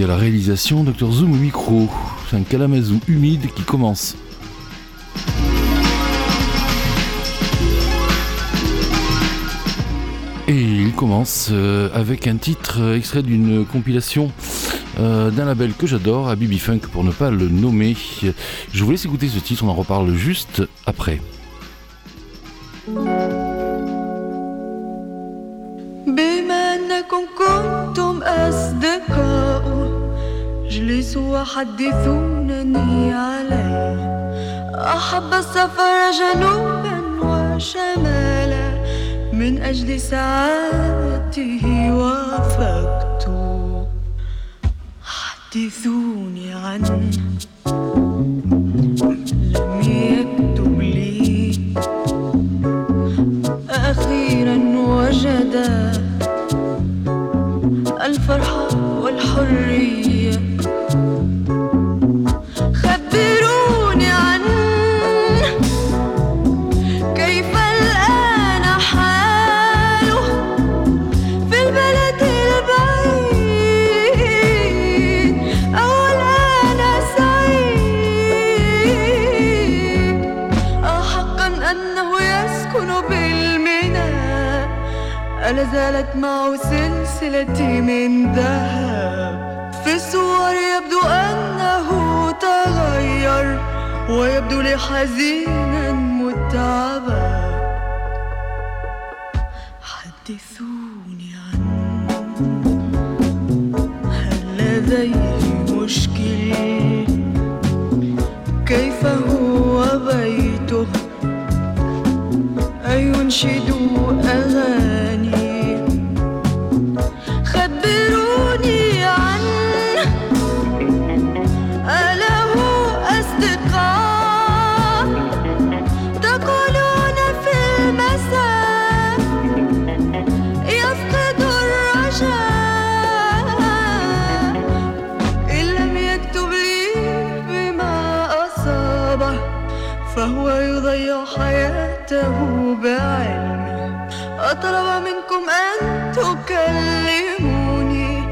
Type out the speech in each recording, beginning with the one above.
À la réalisation, Dr Zoom micro. C'est un calamazou humide qui commence. Et il commence euh, avec un titre extrait d'une compilation euh, d'un label que j'adore, à Funk pour ne pas le nommer. Je vous laisse écouter ce titre, on en reparle juste après. جلسوا حدثونني عليه أحب السفر جنوبا وشمالا من أجل سعادته وافقت. حدثوني عنه. ألا زالت معه سلسلتي من ذهب. في الصور يبدو أنه تغير ويبدو لي حزينا متعبا. حدثوني عنه. هل لديه مشكل؟ كيف هو بيته؟ أينشد أغاني؟ أن تكلموني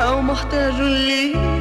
أو محتاج لي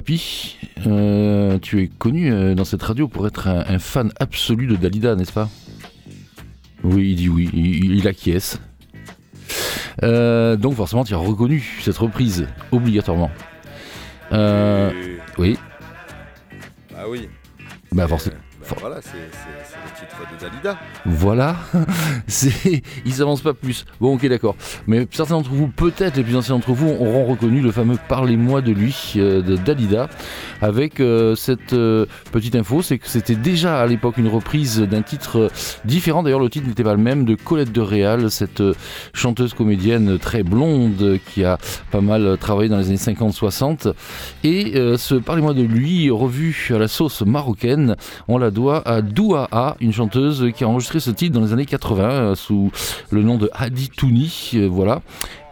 Papy, euh, tu es connu euh, dans cette radio pour être un, fan absolu de Dalida, n'est-ce pas? Oui, il dit oui, il, acquiesce. Euh, donc forcément, tu as reconnu cette reprise, obligatoirement. oui. Ah oui. Bah forcément. Voilà, c'est le titre de Dalida. Voilà, c'est, il s'avance pas plus. Bon, ok, d'accord. Mais certains d'entre vous, peut-être les plus anciens d'entre vous, auront reconnu le fameux Parlez-moi de lui euh, de Dalida, avec euh, cette euh, petite info, c'est que c'était déjà à l'époque une reprise d'un titre différent. D'ailleurs, le titre n'était pas le même de Colette de Réal, cette chanteuse comédienne très blonde qui a pas mal travaillé dans les années 50-60. Et ce Parlez-moi de lui, revu à la sauce marocaine, on la doit à Douaa, une chanteuse qui a enregistré ce titre dans les années 80 euh, sous le nom de Hadi Touni, euh, voilà.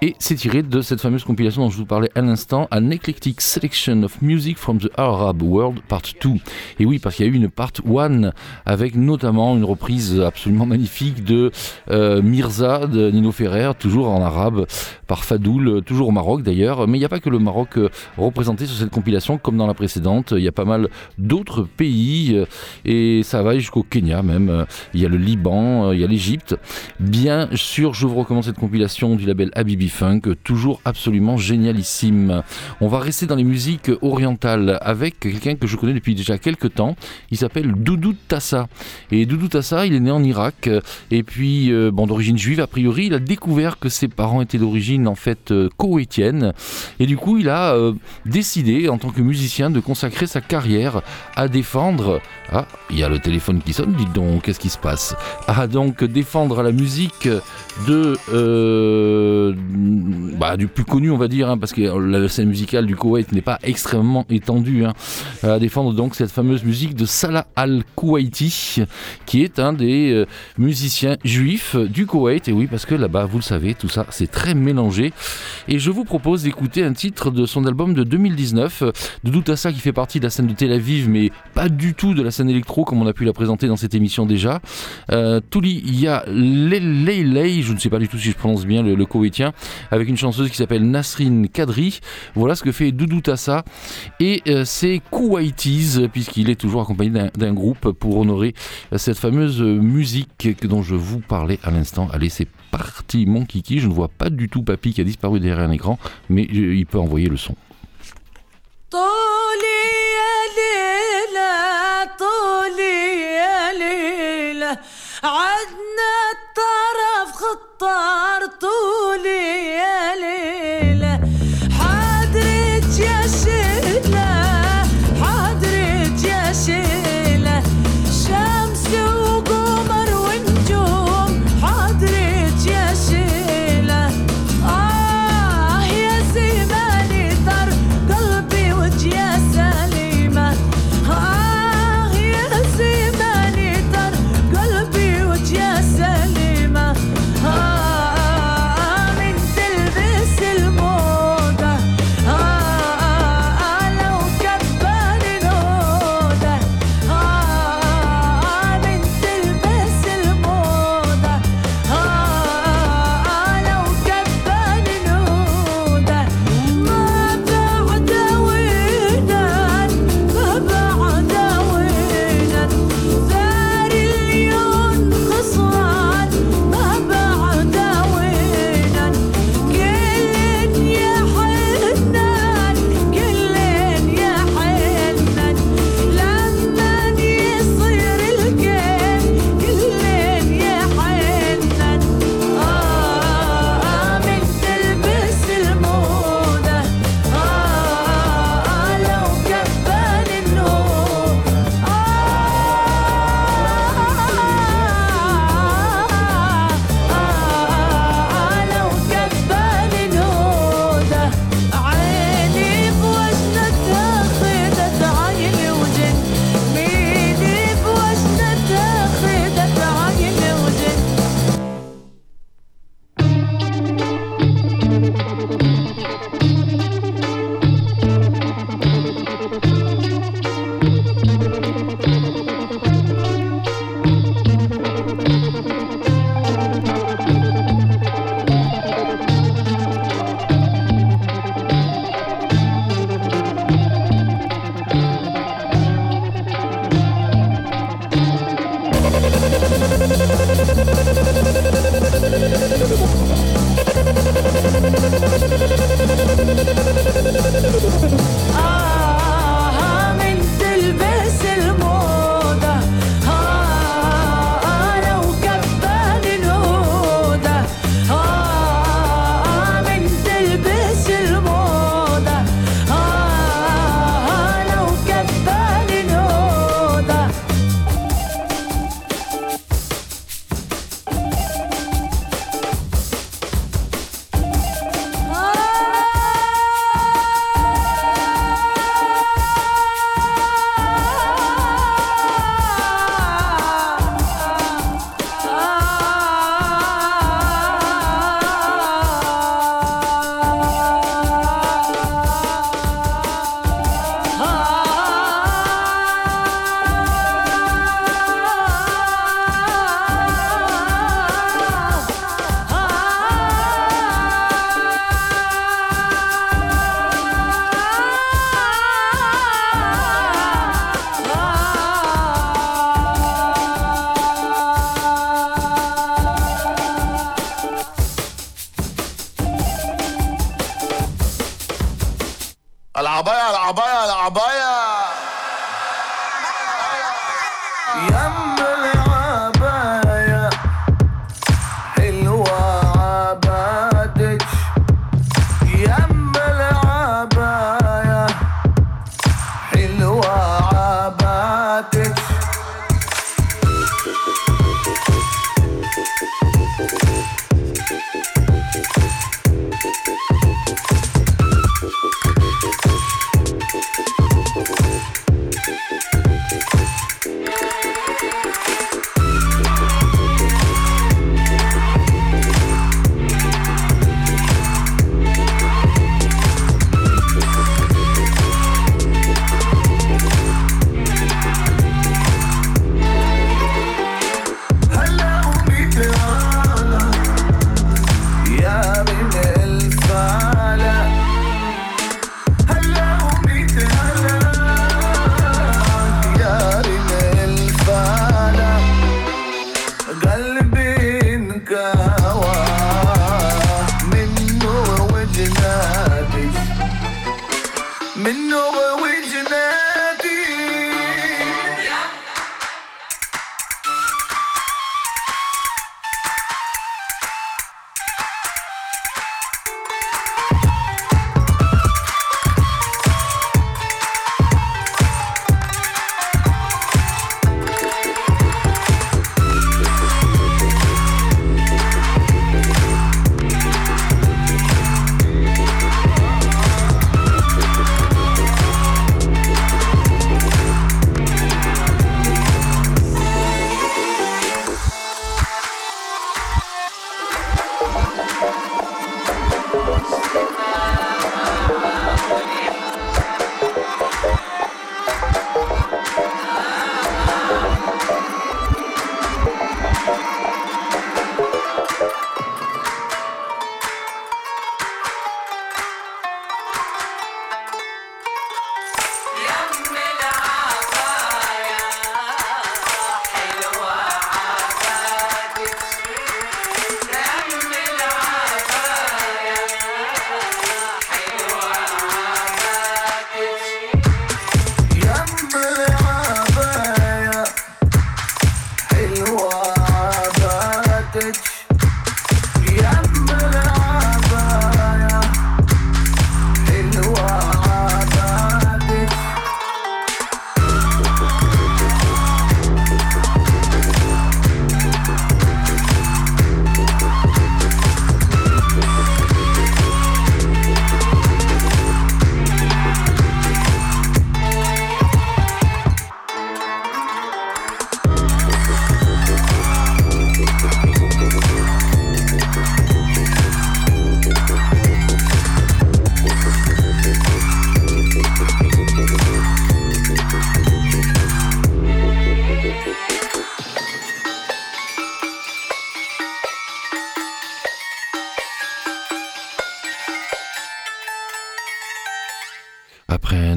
Et c'est tiré de cette fameuse compilation dont je vous parlais à l'instant, An Eclectic Selection of Music from the Arab World Part 2. Et oui, parce qu'il y a eu une Part 1 avec notamment une reprise absolument magnifique de euh, Mirza de Nino Ferrer, toujours en arabe, par Fadoul, toujours au Maroc d'ailleurs. Mais il n'y a pas que le Maroc euh, représenté sur cette compilation, comme dans la précédente. Il y a pas mal d'autres pays euh, et ça va jusqu'au Kenya même. Il y a le Liban, il y a l'Égypte. Bien sûr, je vous recommande cette compilation du label Habibi Funk, toujours absolument génialissime. On va rester dans les musiques orientales avec quelqu'un que je connais depuis déjà quelques temps. Il s'appelle Doudou Tassa. Et Doudou Tassa, il est né en Irak et puis euh, bon d'origine juive a priori. Il a découvert que ses parents étaient d'origine en fait euh, koweïtienne et du coup il a euh, décidé en tant que musicien de consacrer sa carrière à défendre. Ah, il y a le téléphone qui sonne. Dites donc, qu'est-ce qui se passe? À donc défendre la musique de bah, du plus connu, on va dire, hein, parce que la scène musicale du Koweït n'est pas extrêmement étendue, hein, à défendre donc cette fameuse musique de Salah al-Kuwaiti, qui est un des euh, musiciens juifs du Koweït. Et oui, parce que là-bas, vous le savez, tout ça, c'est très mélangé. Et je vous propose d'écouter un titre de son album de 2019, de Doutassa, qui fait partie de la scène de Tel Aviv, mais pas du tout de la scène électro, comme on a pu la présenter dans cette émission déjà. Euh, Leilei, je ne sais pas du tout si je prononce bien le koweïtien, avec une chanteuse qui s'appelle Nasrin Kadri. Voilà ce que fait Doudou Tassa et euh, ses Kuwaitis, puisqu'il est toujours accompagné d'un groupe pour honorer euh, cette fameuse musique dont je vous parlais à l'instant. Allez, c'est parti, mon kiki. Je ne vois pas du tout Papy qui a disparu derrière un écran, mais euh, il peut envoyer le son. 大半夜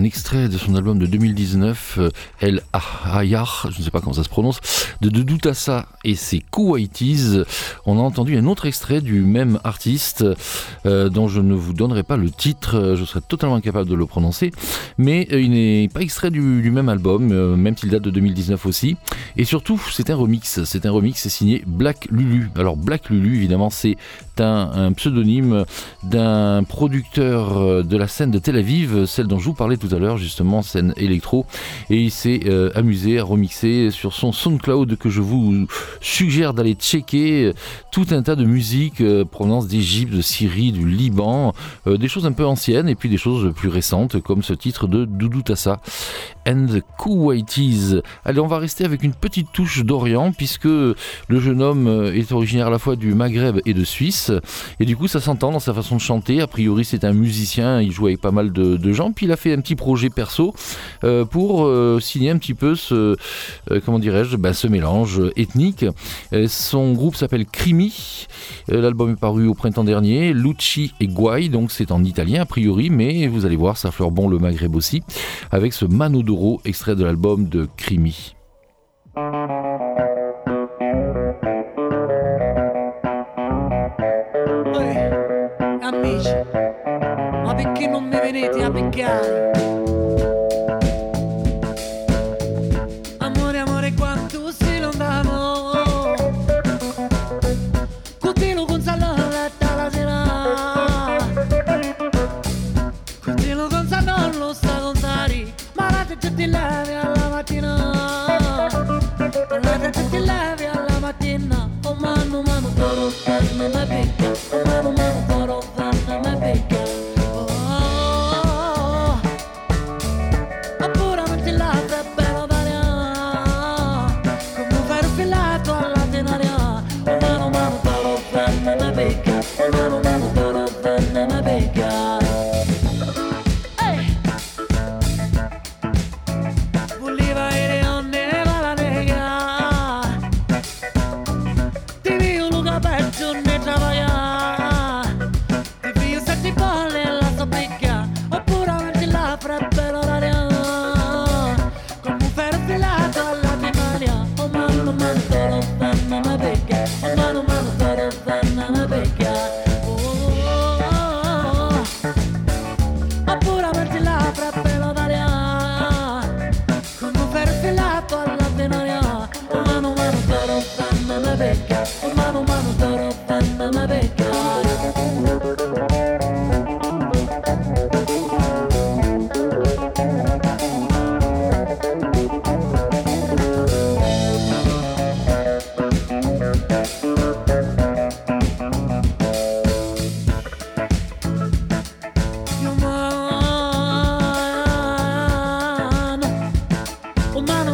un extrait de son album de 2019, euh, El Ahayar, je ne sais pas comment ça se prononce, de Doudou Tassa et ses Kuwaitis, on a entendu un autre extrait du même artiste euh, dont je ne vous donnerai pas le titre, euh, je serais totalement incapable de le prononcer, mais il n'est pas extrait du, même album, même s'il date de 2019 aussi. Et surtout, c'est un remix, c'est un remix signé Black Lulu. Alors Black Lulu, évidemment, c'est un, pseudonyme d'un producteur de la scène de Tel Aviv, celle dont je vous parlais tout à l'heure, justement, scène électro. Et il s'est euh, amusé à remixer sur son SoundCloud que je vous suggère d'aller checker euh, tout un tas de musiques euh, provenance d'Égypte, de Syrie, du Liban, des choses un peu anciennes et puis des choses plus récentes comme ce titre de Doudou Tassa and the Kuwaitis. Allez, on va rester avec une petite touche d'Orient puisque le jeune homme est originaire à la fois du Maghreb et de Suisse et du coup ça s'entend dans sa façon de chanter. A priori c'est un musicien, il joue avec pas mal de, de gens puis il a fait un petit projet perso euh, pour euh, signer un petit peu ce, euh, dirais-je, ben, mélange ethnique. Son groupe s'appelle Crimi. L'album est paru au printemps dernier. Lucci et Guai, donc c'est en italien a priori, mais vous allez voir, ça fleure bon le Maghreb aussi, avec ce Manodoro, extrait de l'album de Crimi. Ma perché non mi venite a peccare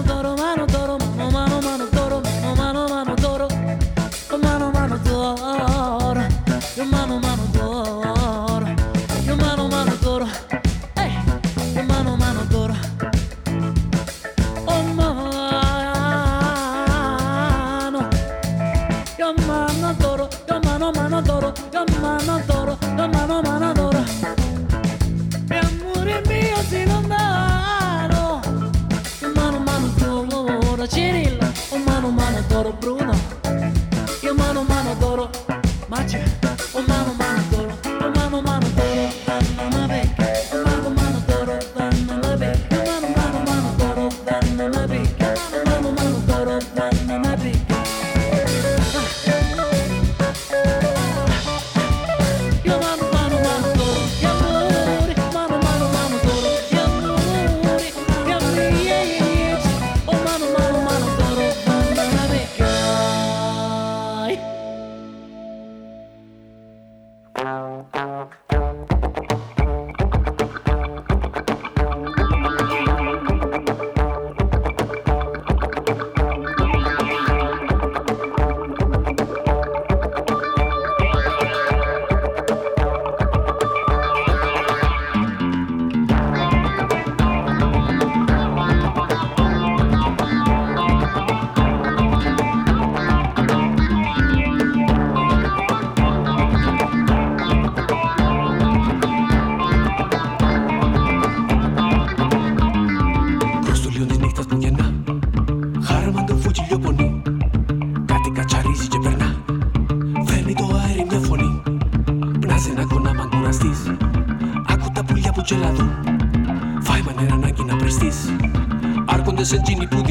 泥あの泥神经你不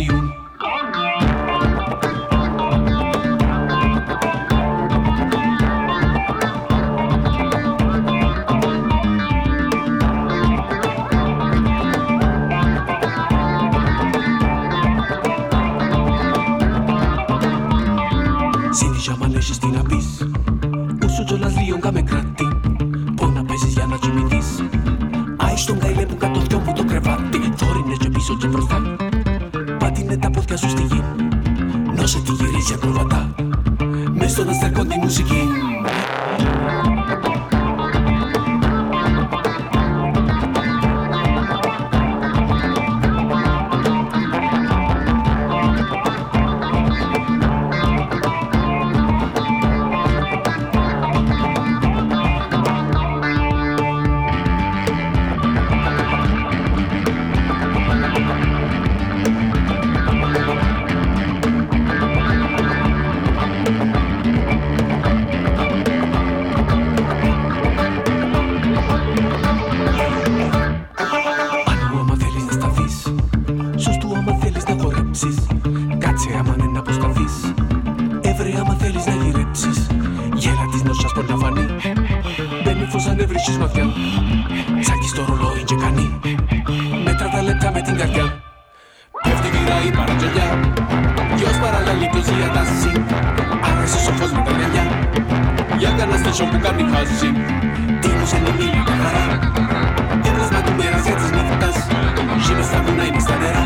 Deixa um bocado em casa, gente. Temos a minha carrara. Temos a tumbeira, setas minutas. Gina está com a emissadera.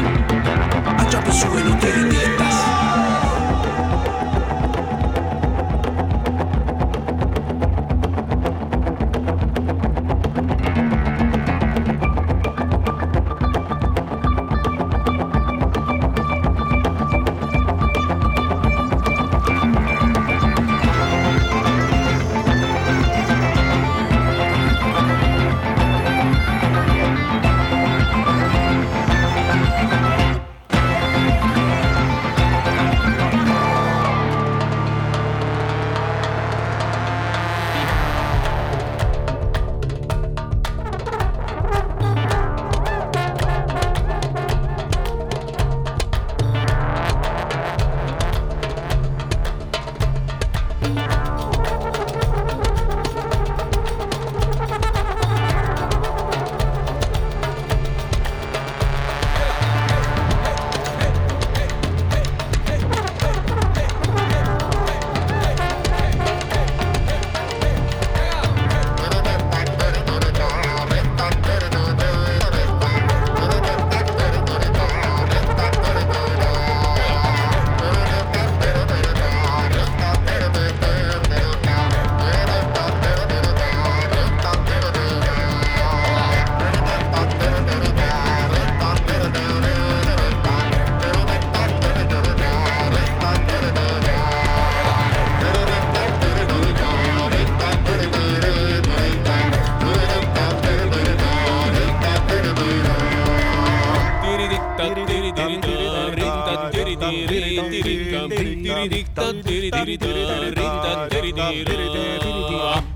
diri diri diri diri rinden diri diri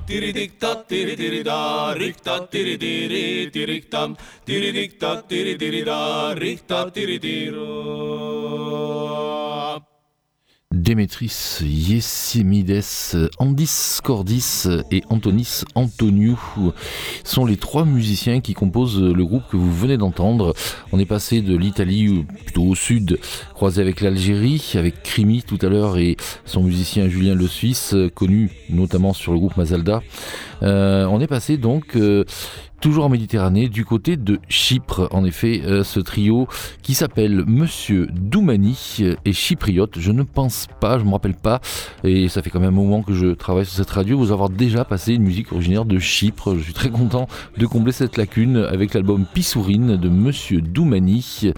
diri dik tat diri diri da rik tat diri diri dirik tam diri dik tat diri diri da rik tat diri diri Démétris Yesimides, Andis Cordis et Antonis Antoniou sont les trois musiciens qui composent le groupe que vous venez d'entendre. On est passé de l'Italie plutôt au sud, croisé avec l'Algérie, avec Crimi tout à l'heure et son musicien Julien Le Suisse, connu notamment sur le groupe Mazalda. Euh, on est passé donc euh, toujours en Méditerranée, du côté de Chypre. En effet, euh, ce trio qui s'appelle Monsieur Doumani et chypriote. Je ne pense pas, je ne me rappelle pas, et ça fait quand même un moment que je travaille sur cette radio, vous avoir déjà passé une musique originaire de Chypre. Je suis très content de combler cette lacune avec l'album Pissourine de Monsieur Doumani.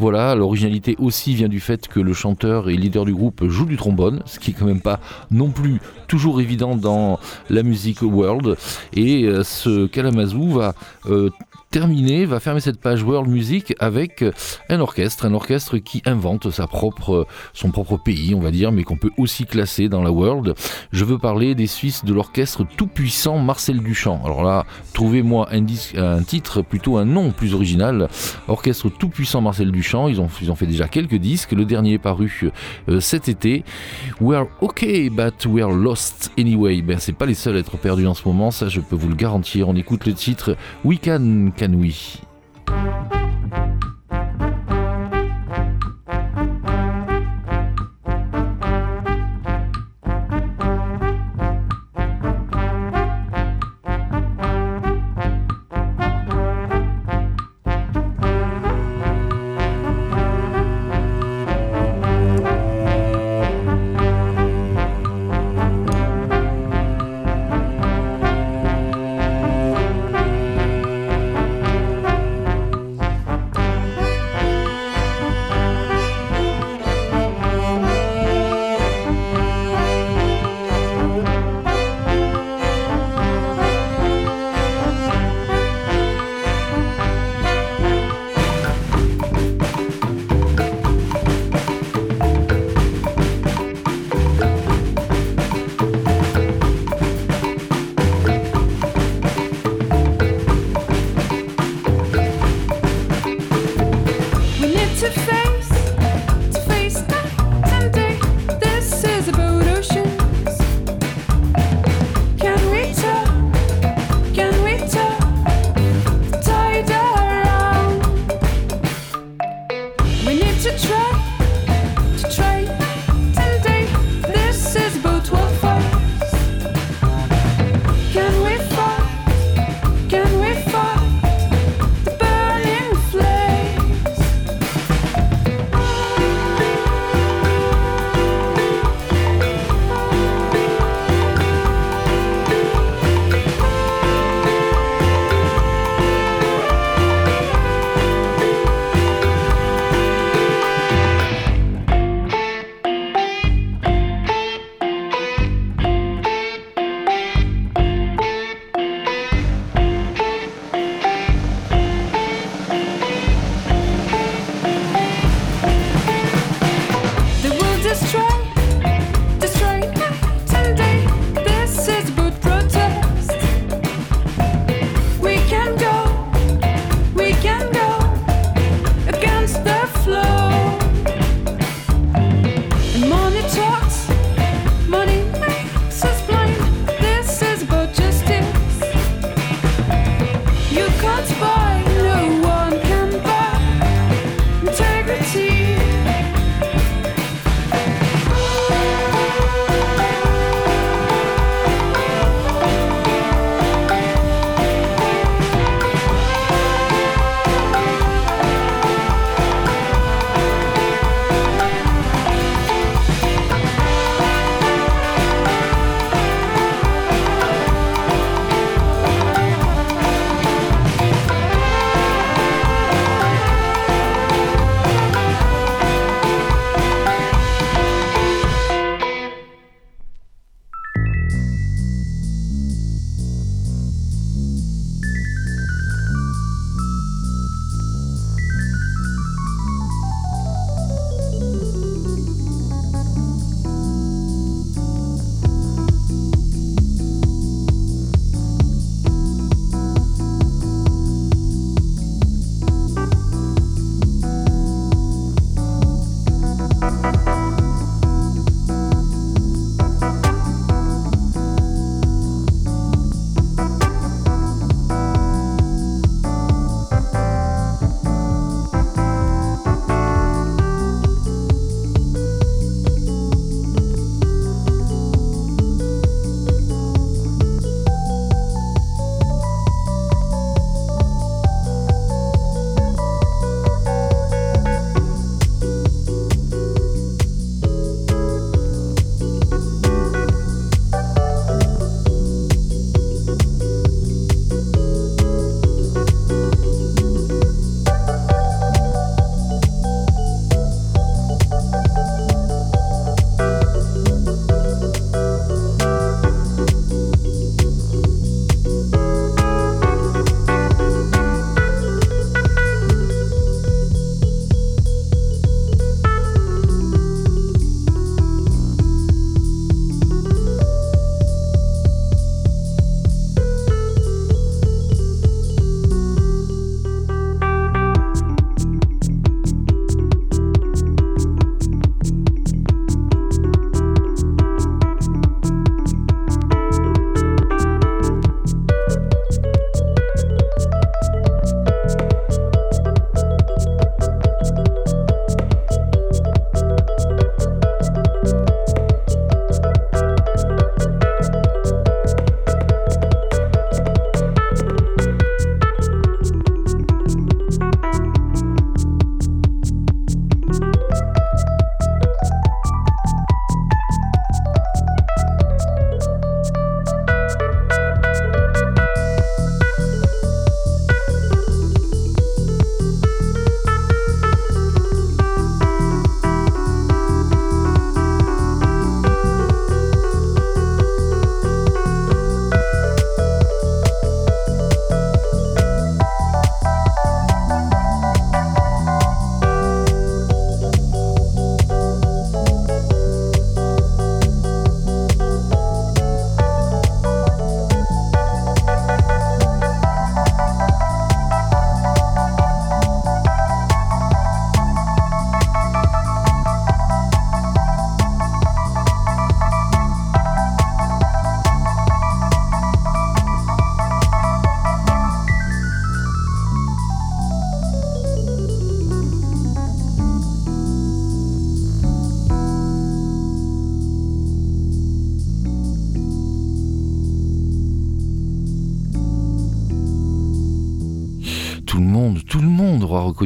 Voilà, l'originalité aussi vient du fait que le chanteur et leader du groupe joue du trombone, ce qui est quand même pas non plus toujours évident dans la musique world. Et euh, ce Kalamazoo va euh, terminer, va fermer cette page World Music avec un orchestre, un orchestre qui invente sa propre, son propre pays, on va dire, mais qu'on peut aussi classer dans la World. Je veux parler des Suisses de l'orchestre tout-puissant Marcel Duchamp. Alors là, trouvez-moi un titre, plutôt un nom plus original. Orchestre tout-puissant Marcel Duchamp, ils ont, ils ont fait déjà quelques disques. Le dernier est paru euh, cet été. We're okay, but we're lost anyway. Ben, c'est pas les seuls à être perdus en ce moment, ça je peux vous le garantir. On écoute le titre We Can Can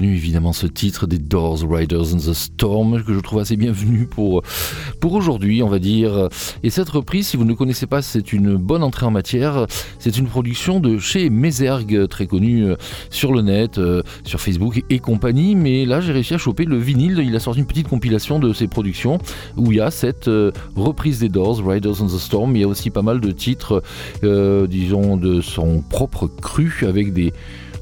évidemment ce titre des Doors Riders in the Storm que je trouve assez bienvenu pour, pour aujourd'hui, on va dire. Et cette reprise, si vous ne connaissez pas, c'est une bonne entrée en matière. C'est une production de chez Mézergue, très connu euh, sur le net, euh, sur Facebook et compagnie. Mais là, j'ai réussi à choper le vinyle. Il a sorti une petite compilation de ses productions où il y a cette euh, reprise des Doors, Riders in the Storm. Il y a aussi pas mal de titres, disons, de son propre cru avec des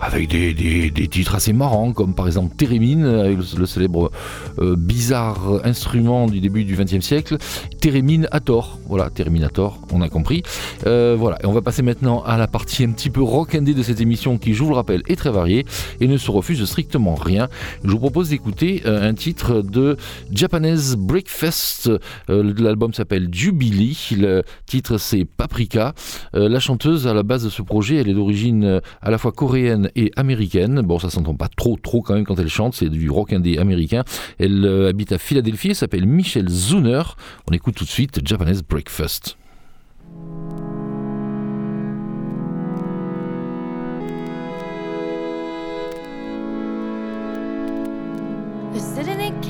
avec des, des- titres assez marrants, comme par exemple Térémine, avec le, célèbre euh, bizarre instrument du début du XXe siècle, Térémine à tort. Voilà, Terminator, on a compris. Euh, voilà, et on va passer maintenant à la partie un petit peu rock'n'dé de cette émission qui, je vous le rappelle, est très variée et ne se refuse strictement rien. Je vous propose d'écouter euh, un titre de Japanese Breakfast. L'album s'appelle Jubilee. Le titre c'est Paprika. La chanteuse à la base de ce projet, elle est d'origine à la fois coréenne et américaine. Bon, ça s'entend pas trop, trop quand même quand elle chante. C'est du rock indé américain. Elle euh, habite à Philadelphie. Elle s'appelle Michelle Zuner. On écoute tout de suite Japanese Breakfast. Yesterday it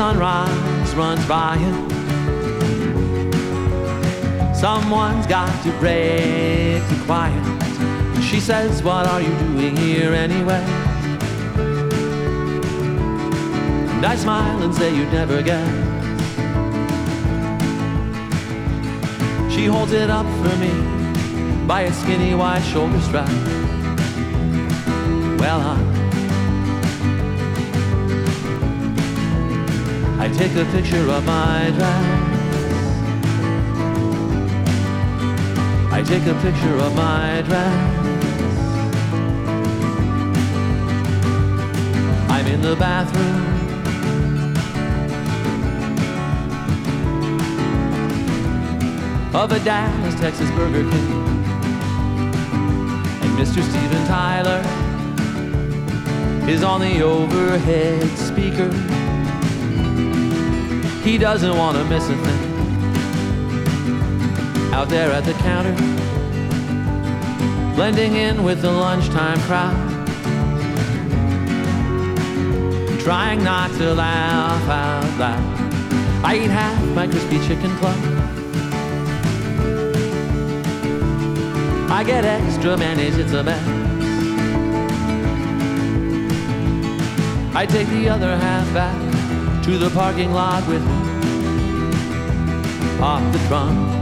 sunrise runs by. Someone's got to break the quiet. She says, What are you doing here anyway? And I smile and say, You'd never guess. She holds it up for me by a skinny white shoulder strap. Well, I, I take a picture of my dress. I take a picture of my dress. I'm in the bathroom. Of a Dallas, Texas Burger King. And Mr. Steven Tyler is on the overhead speaker. He doesn't want to miss a thing out there at the counter, blending in with the lunchtime crowd, trying not to laugh out loud. I eat half my crispy chicken club. I get extra mayonnaise, it's a mess. I take the other half back to the parking lot with me. Off the trunk.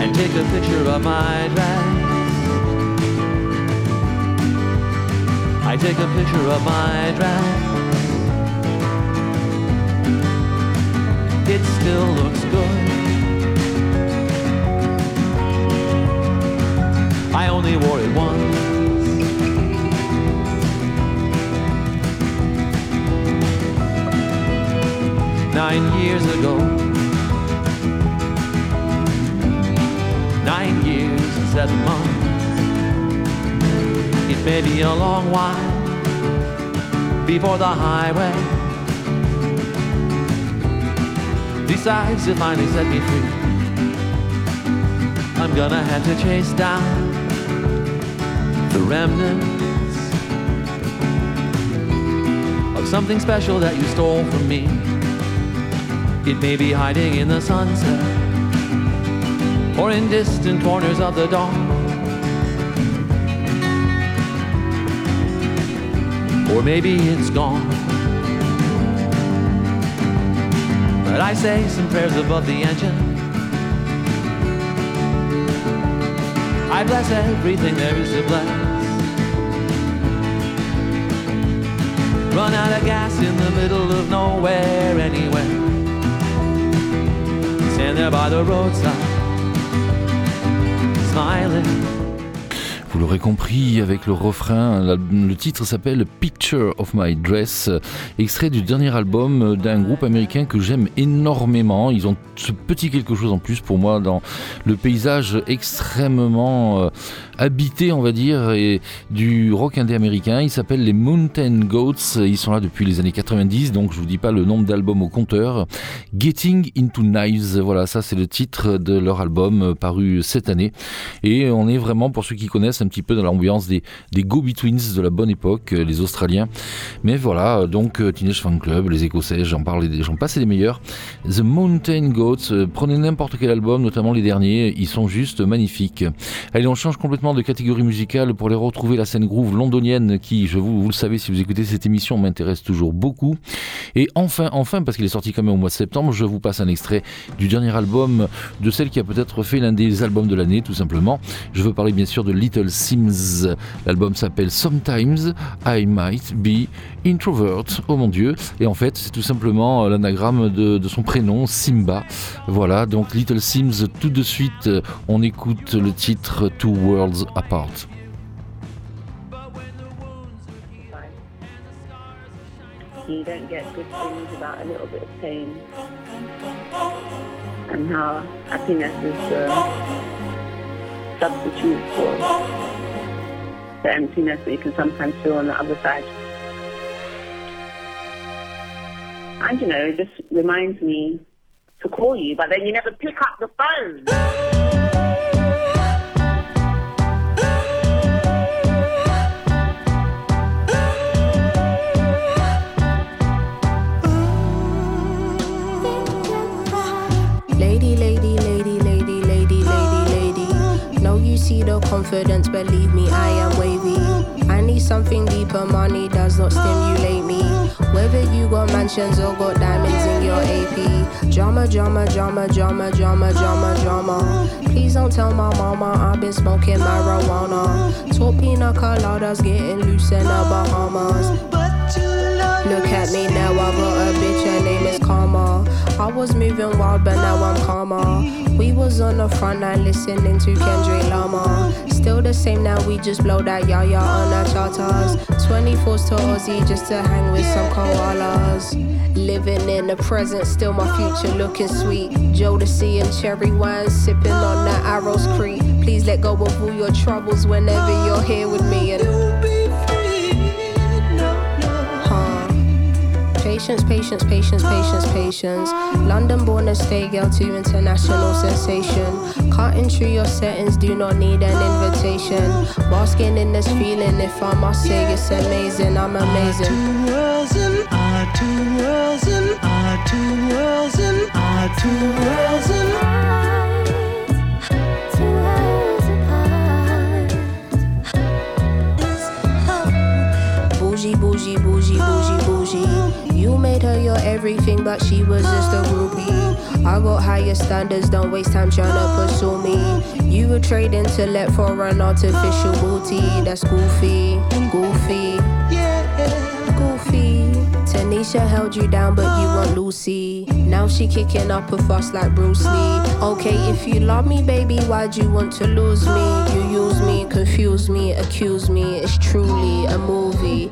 and take a picture of my dress. I take a picture of my dress. It still looks good. I only wore it once. Nine years ago. nine years and seven months. It may be a long while before the highway decides to finally set me free. I'm gonna have to chase down the remnants of something special that you stole from me. It may be hiding in the sunset or in distant corners of the dawn. Or maybe it's gone. But I say some prayers above the engine. I bless everything there is to bless. Run out of gas in the middle of nowhere anyway. Vous l'aurez compris avec le refrain, le titre s'appelle Picture of My Dress, extrait du dernier album d'un groupe américain que j'aime énormément. Ils ont ce petit quelque chose en plus pour moi dans le paysage extrêmement euh, habité, on va dire, et du rock indé américain. Ils s'appellent les Mountain Goats. Ils sont là depuis les années 90, donc je vous dis pas le nombre d'albums au compteur. Getting into Knives, voilà, ça c'est le titre de leur album euh, paru cette année. Et on est vraiment, pour ceux qui connaissent, un petit peu dans l'ambiance des, Go-Betweens de la bonne époque, euh, les Australiens. Mais voilà, donc euh, Teenage Fan Club, les Écossais, j'en parle, j'en passe les meilleurs. The Mountain Goats, prenez n'importe quel album, notamment les derniers, ils sont juste magnifiques. Allez, on change complètement de catégorie musicale pour les retrouver la scène groove londonienne qui, je vous, le savez si vous écoutez cette émission, m'intéresse toujours beaucoup. Et enfin, enfin, parce qu'il est sorti quand même au mois de septembre, je vous passe un extrait du dernier album de celle qui a peut-être fait l'un des albums de l'année, tout simplement. Je veux parler bien sûr de Little Sims. L'album s'appelle Sometimes I Might Be Introvert. Oh mon Dieu. Et en fait, c'est tout simplement l'anagramme de, de son prénom, Simba. Voilà, donc Little Sims, tout de suite, on écoute le titre Two Worlds Apart. you don't get good things without a little bit of pain. And how happiness is the substitute for the emptiness that you can sometimes feel on the other side. And you know, it just reminds me to call you, but then you never pick up the phone. Lady, lady, lady, lady, lady, lady, lady. No, you see the confidence, believe me, I am wavy. I need something deeper, money does not stimulate me. Whether you got mansions or got diamonds in your AP. Drama, drama, drama, drama, drama, drama, drama. Please don't tell my mama I've been smoking marijuana. Talk pina coladas, getting loose in the Bahamas. Was moving wild, but now I'm calmer. We was on the front line listening to Kendrick Lamar. Still the same now, we just blow that yaya on our charters. 24s to Aussie just to hang with some koalas. Living in the present, still my future looking sweet. Jodeci and cherry wine, sipping on that Arrows Creek. Please let go of all your troubles whenever you're here with me. And Patience, patience, patience, patience, patience. London born to stay girl to international sensation. Cutting through your settings, do not need an invitation. Basking in this feeling, if I must say it's amazing, I'm amazing. Two worlds and our two worlds and our two worlds and our two worlds and Bougie, bougie, bougie, bougie, bougie. You made her your everything, but she was just a groupie. I got higher standards, don't waste time trying to pursue me. You would to let for an artificial booty. That's goofy, goofy, Yeah, goofy. Tanisha held you down, but you want Lucy. Now she kicking up a fuss like Bruce Lee. Okay, if you love me, baby, why'd you want to lose me? You use me, confuse me, accuse me. It's truly a movie.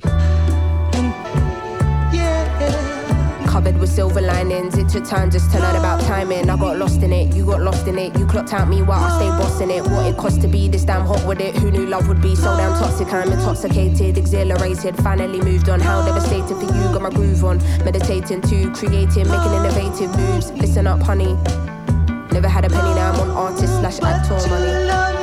Covered with silver linings, it took time just to learn about timing. I got lost in it, you got lost in it. You clocked out me while I stayed bossing it. What it cost to be this damn hot with it? Who knew love would be so damn toxic? I'm intoxicated, exhilarated, finally moved on. How devastating for you, got my groove on. Meditating too, creating, making innovative moves. Listen up, honey. Never had a penny, now I'm on artist slash actor money.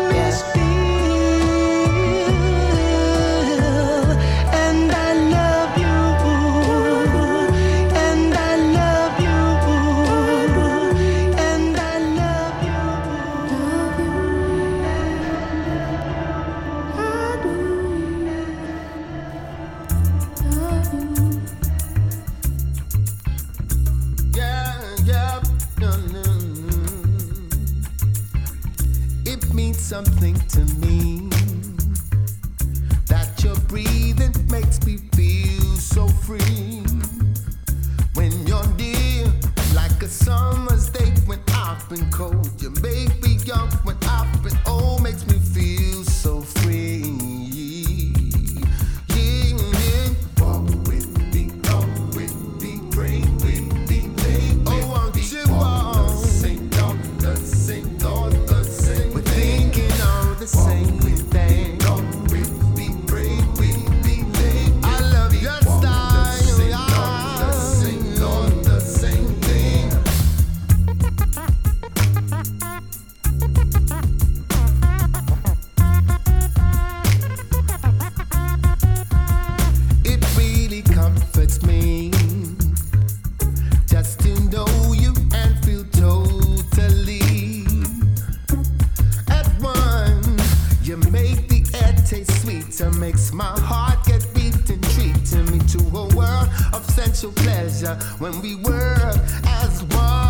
sexual pleasure when we were as one.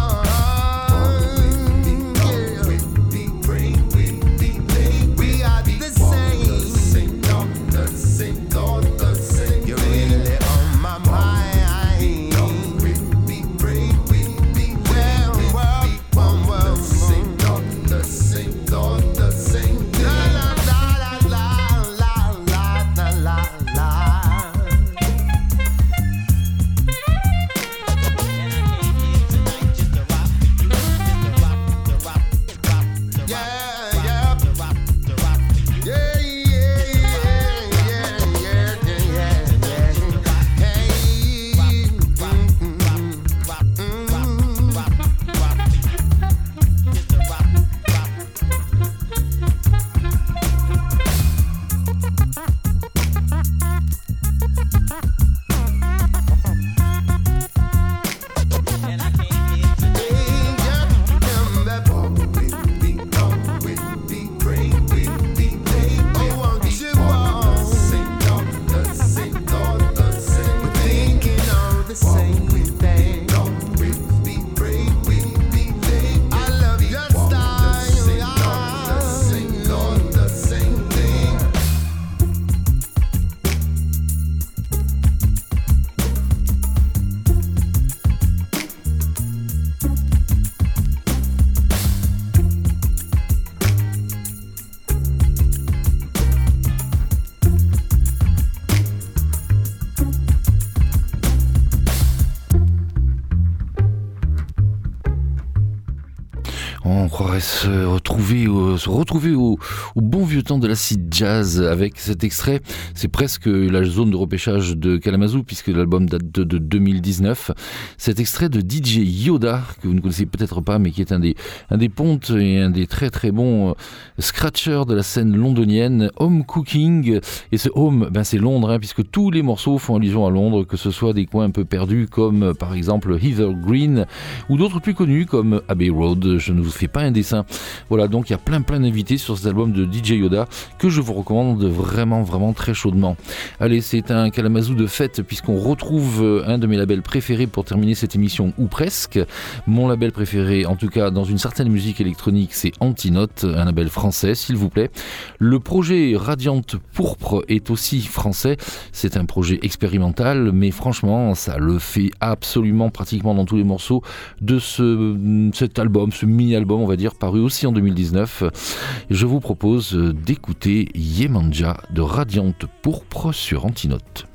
On croirait se retrouver, au, se retrouver au, bon vieux temps de l'acid jazz avec cet extrait. C'est presque la zone de repêchage de Kalamazoo puisque l'album date de, de 2019. Cet extrait de DJ Yoda que vous ne connaissez peut-être pas mais qui est un des, un des pontes et un des très très bons euh, scratchers de la scène londonienne, Home Cooking. Et ce Home, ben c'est Londres hein, puisque tous les morceaux font allusion à Londres, que ce soit des coins un peu perdus comme euh, par exemple Heather Green ou d'autres plus connus comme Abbey Road. Je ne vous pas un dessin. Voilà, donc il y a plein plein d'invités sur cet album de DJ Yoda que je vous recommande vraiment vraiment très chaudement. Allez, c'est un Kalamazoo de fête puisqu'on retrouve euh, un de mes labels préférés pour terminer cette émission ou presque. Mon label préféré, en tout cas dans une certaine musique électronique, c'est Antinote, un label français, s'il vous plaît. Le projet Radiante Pourpre est aussi français. C'est un projet expérimental, mais franchement, ça le fait absolument pratiquement dans tous les morceaux de ce, cet album, ce mini-album, on va dire, paru aussi en 2019. Je vous propose d'écouter Yemanja de Radiante Pourpre sur Antinote.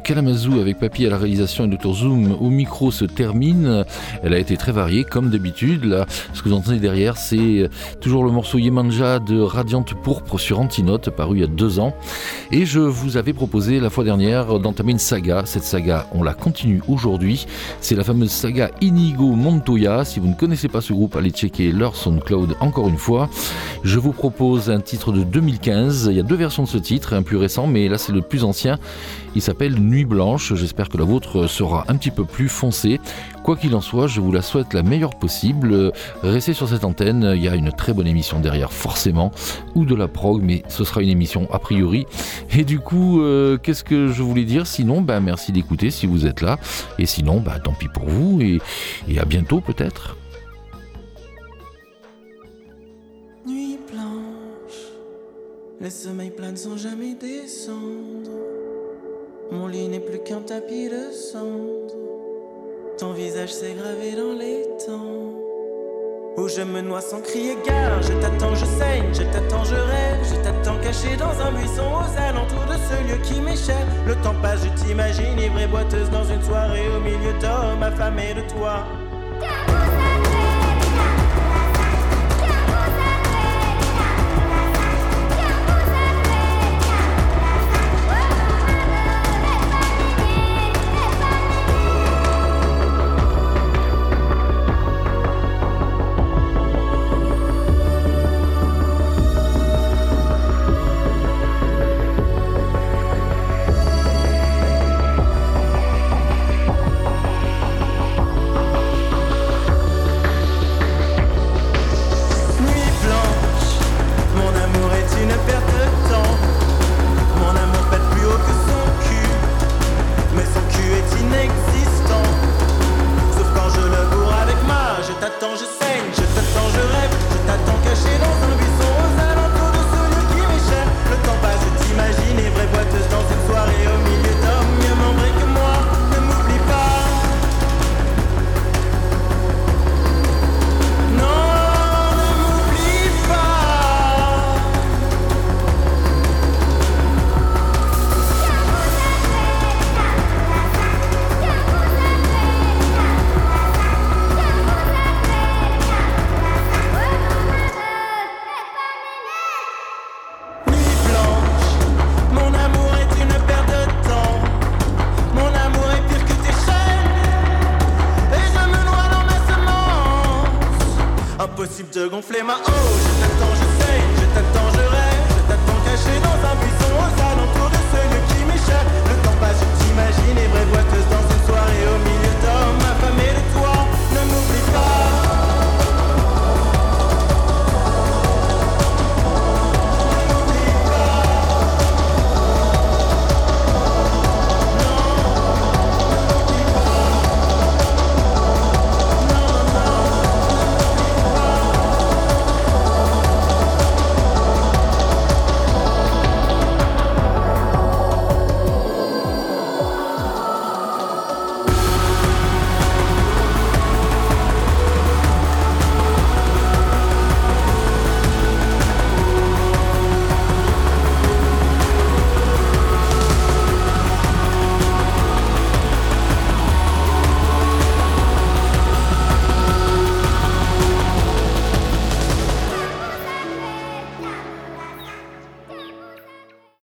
Kalamazoo avec Papy à la réalisation et Dr Zoom au micro se termine. Elle a été très variée comme d'habitude. Là, ce que vous entendez derrière, c'est toujours le morceau Yemanja de Radiante Pourpre sur Antinote, paru il y a deux ans. Et je vous avais proposé la fois dernière d'entamer une saga. Cette saga, on la continue aujourd'hui. C'est la fameuse saga Inigo Montoya. Si vous ne connaissez pas ce groupe, allez checker leur SoundCloud encore une fois. Je vous propose un titre de 2015. Il y a deux versions de ce titre, un plus récent, mais là c'est le plus ancien. Il s'appelle Nuit Blanche. J'espère que la vôtre sera un petit peu plus foncée. Quoi qu'il en soit, je vous la souhaite la meilleure possible. Restez sur cette antenne. Il y a une très bonne émission derrière, forcément, ou de la prog, mais ce sera une émission a priori. Et du coup, euh, qu'est-ce que je voulais dire? Sinon, bah, merci d'écouter si vous êtes là. Et sinon, bah, tant pis pour vous. Et à bientôt peut-être. Les sommeils plane sans jamais descendre. Mon lit n'est plus qu'un tapis de cendre. Ton visage s'est gravé dans les temps. Où je me noie sans crier gare. Je t'attends, je saigne, je t'attends, je rêve. Je t'attends caché dans un buisson aux alentours de ce lieu qui cher. Le temps passe, je t'imagine ivre et boiteuse dans une soirée au milieu d'hommes affamés de toi.